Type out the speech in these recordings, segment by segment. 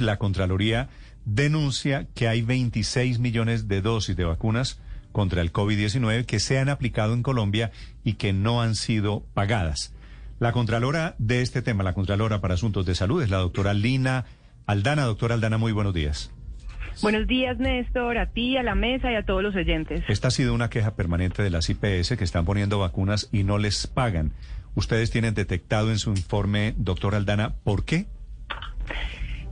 la Contraloría denuncia que hay 26 millones de dosis de vacunas contra el COVID-19 que se han aplicado en Colombia y que no han sido pagadas. La Contralora de este tema, la Contralora para Asuntos de Salud, es la doctora Lina Aldana. Doctora Aldana, muy buenos días. Buenos días, Néstor, a ti, a la mesa y a todos los oyentes. Esta ha sido una queja permanente de las IPS que están poniendo vacunas y no les pagan. Ustedes tienen detectado en su informe, doctora Aldana, ¿por qué?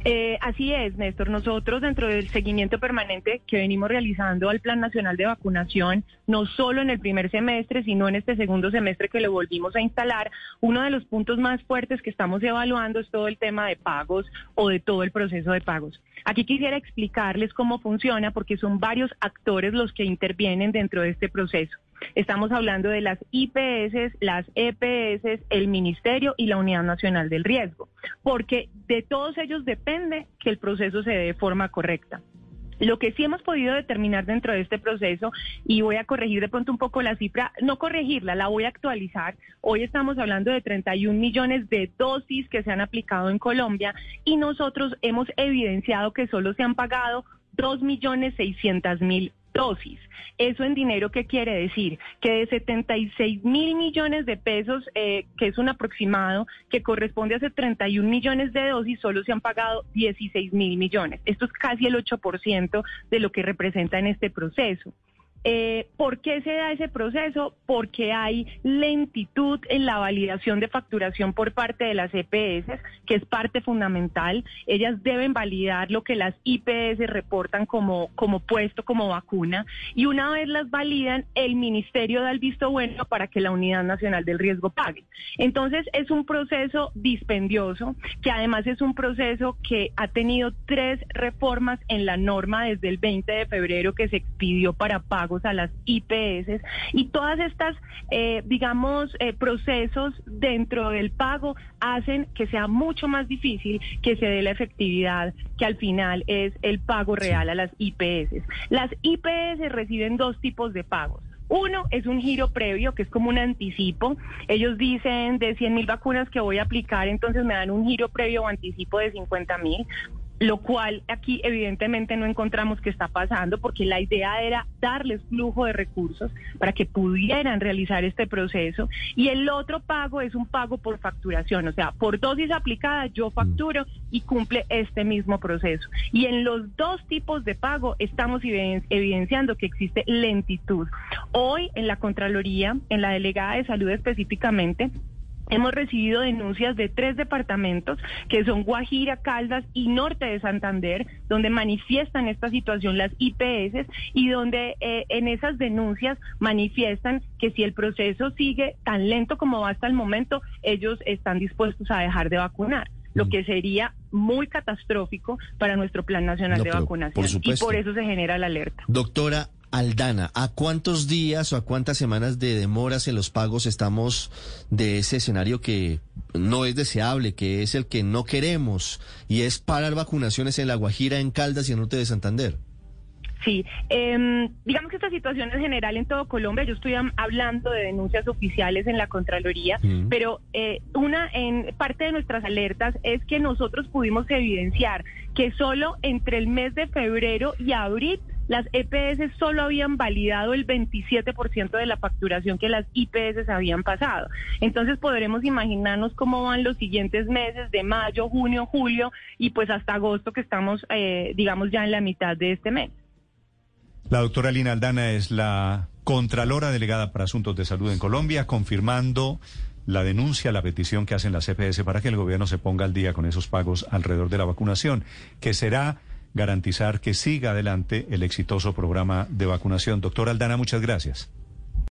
Eh, así es, Néstor. Nosotros, dentro del seguimiento permanente que venimos realizando al Plan Nacional de Vacunación, no solo en el primer semestre, sino en este segundo semestre que lo volvimos a instalar, uno de los puntos más fuertes que estamos evaluando es todo el tema de pagos o de todo el proceso de pagos. Aquí quisiera explicarles cómo funciona porque son varios actores los que intervienen dentro de este proceso. Estamos hablando de las IPS, las EPS, el Ministerio y la Unidad Nacional del Riesgo, porque de todos ellos depende que el proceso se dé de forma correcta. Lo que sí hemos podido determinar dentro de este proceso, y voy a corregir de pronto un poco la cifra, no corregirla, la voy a actualizar. Hoy estamos hablando de 31 millones de dosis que se han aplicado en Colombia y nosotros hemos evidenciado que solo se han pagado 2 millones 600 mil dosis. ¿Eso en dinero qué quiere decir? Que de 76 mil millones de pesos, eh, que es un aproximado, que corresponde a 31 millones de dosis, solo se han pagado 16 mil millones. Esto es casi el 8% de lo que representa en este proceso. Eh, ¿Por qué se da ese proceso? Porque hay lentitud en la validación de facturación por parte de las EPS, que es parte fundamental. Ellas deben validar lo que las IPS reportan como, como puesto, como vacuna, y una vez las validan, el ministerio da el visto bueno para que la Unidad Nacional del Riesgo pague. Entonces, es un proceso dispendioso, que además es un proceso que ha tenido tres reformas en la norma desde el 20 de febrero que se expidió para pago a las IPS y todas estas, eh, digamos, eh, procesos dentro del pago hacen que sea mucho más difícil que se dé la efectividad que al final es el pago real a las IPS. Las IPS reciben dos tipos de pagos. Uno es un giro previo, que es como un anticipo. Ellos dicen de 100 mil vacunas que voy a aplicar, entonces me dan un giro previo o anticipo de 50 mil lo cual aquí evidentemente no encontramos que está pasando porque la idea era darles flujo de recursos para que pudieran realizar este proceso y el otro pago es un pago por facturación, o sea, por dosis aplicada yo facturo y cumple este mismo proceso. Y en los dos tipos de pago estamos evidenciando que existe lentitud. Hoy en la Contraloría, en la Delegada de Salud específicamente, Hemos recibido denuncias de tres departamentos que son Guajira, Caldas y Norte de Santander, donde manifiestan esta situación las IPS y donde eh, en esas denuncias manifiestan que si el proceso sigue tan lento como va hasta el momento, ellos están dispuestos a dejar de vacunar lo mm. que sería muy catastrófico para nuestro Plan Nacional de Vacunación. y por eso se genera la alerta. Doctora, Aldana, ¿a cuántos días o a cuántas semanas de demoras en los pagos estamos de ese escenario que no es deseable, que es el que no queremos, y es parar vacunaciones en La Guajira, en Caldas y en Norte de Santander? Sí, eh, digamos que esta situación es general en todo Colombia. Yo estoy hablando de denuncias oficiales en la Contraloría, mm. pero eh, una en parte de nuestras alertas es que nosotros pudimos evidenciar que solo entre el mes de febrero y abril las EPS solo habían validado el 27% de la facturación que las IPS habían pasado. Entonces podremos imaginarnos cómo van los siguientes meses de mayo, junio, julio y pues hasta agosto que estamos, eh, digamos, ya en la mitad de este mes. La doctora Lina Aldana es la Contralora Delegada para Asuntos de Salud en Colombia, confirmando la denuncia, la petición que hacen las EPS para que el gobierno se ponga al día con esos pagos alrededor de la vacunación, que será garantizar que siga adelante el exitoso programa de vacunación. Doctora Aldana, muchas gracias.